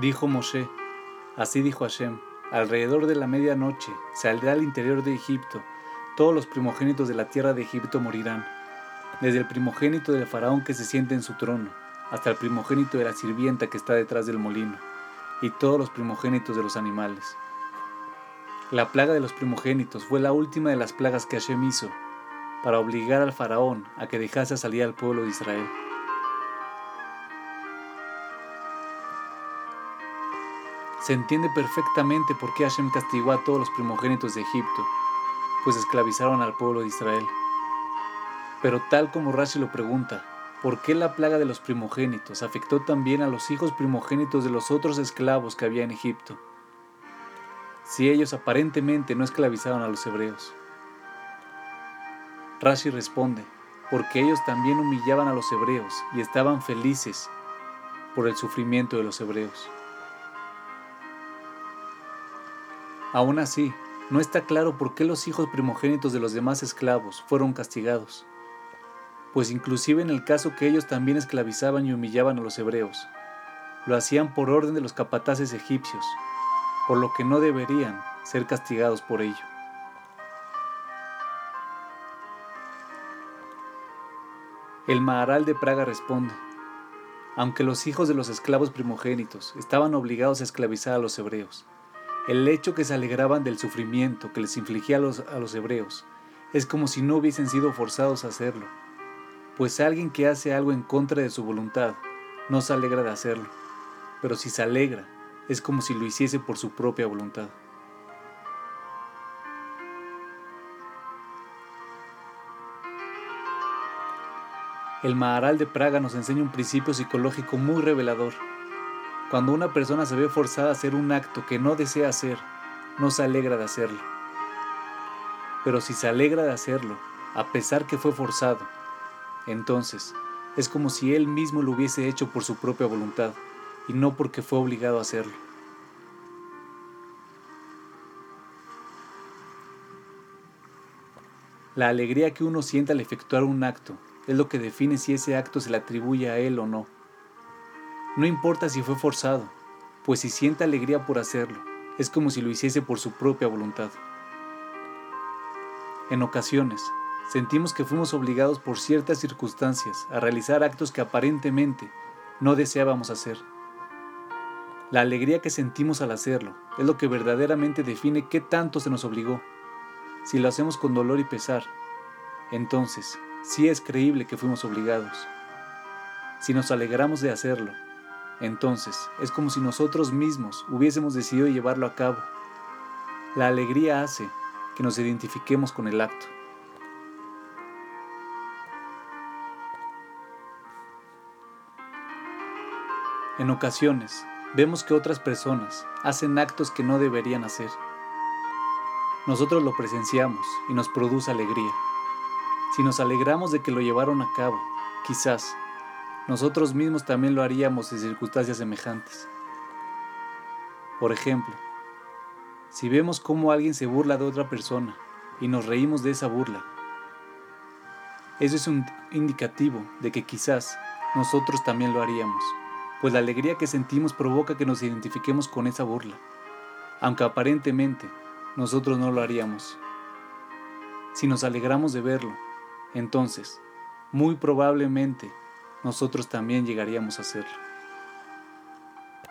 Dijo Moshe, así dijo Hashem, alrededor de la medianoche saldrá al interior de Egipto, todos los primogénitos de la tierra de Egipto morirán, desde el primogénito del faraón que se siente en su trono, hasta el primogénito de la sirvienta que está detrás del molino, y todos los primogénitos de los animales. La plaga de los primogénitos fue la última de las plagas que Hashem hizo, para obligar al faraón a que dejase salir al pueblo de Israel. Se entiende perfectamente por qué Hashem castigó a todos los primogénitos de Egipto, pues esclavizaron al pueblo de Israel. Pero tal como Rashi lo pregunta, ¿por qué la plaga de los primogénitos afectó también a los hijos primogénitos de los otros esclavos que había en Egipto? Si ellos aparentemente no esclavizaron a los hebreos. Rashi responde, porque ellos también humillaban a los hebreos y estaban felices por el sufrimiento de los hebreos. Aún así, no está claro por qué los hijos primogénitos de los demás esclavos fueron castigados, pues inclusive en el caso que ellos también esclavizaban y humillaban a los hebreos, lo hacían por orden de los capataces egipcios, por lo que no deberían ser castigados por ello. El Maharal de Praga responde, aunque los hijos de los esclavos primogénitos estaban obligados a esclavizar a los hebreos, el hecho que se alegraban del sufrimiento que les infligía a los, a los hebreos es como si no hubiesen sido forzados a hacerlo, pues alguien que hace algo en contra de su voluntad no se alegra de hacerlo, pero si se alegra es como si lo hiciese por su propia voluntad. El Maharal de Praga nos enseña un principio psicológico muy revelador cuando una persona se ve forzada a hacer un acto que no desea hacer, no se alegra de hacerlo. Pero si se alegra de hacerlo, a pesar que fue forzado, entonces es como si él mismo lo hubiese hecho por su propia voluntad y no porque fue obligado a hacerlo. La alegría que uno siente al efectuar un acto es lo que define si ese acto se le atribuye a él o no. No importa si fue forzado, pues si siente alegría por hacerlo, es como si lo hiciese por su propia voluntad. En ocasiones, sentimos que fuimos obligados por ciertas circunstancias a realizar actos que aparentemente no deseábamos hacer. La alegría que sentimos al hacerlo es lo que verdaderamente define qué tanto se nos obligó. Si lo hacemos con dolor y pesar, entonces sí es creíble que fuimos obligados. Si nos alegramos de hacerlo, entonces, es como si nosotros mismos hubiésemos decidido llevarlo a cabo. La alegría hace que nos identifiquemos con el acto. En ocasiones, vemos que otras personas hacen actos que no deberían hacer. Nosotros lo presenciamos y nos produce alegría. Si nos alegramos de que lo llevaron a cabo, quizás nosotros mismos también lo haríamos en circunstancias semejantes. Por ejemplo, si vemos cómo alguien se burla de otra persona y nos reímos de esa burla, eso es un indicativo de que quizás nosotros también lo haríamos, pues la alegría que sentimos provoca que nos identifiquemos con esa burla, aunque aparentemente nosotros no lo haríamos. Si nos alegramos de verlo, entonces, muy probablemente nosotros también llegaríamos a hacerlo.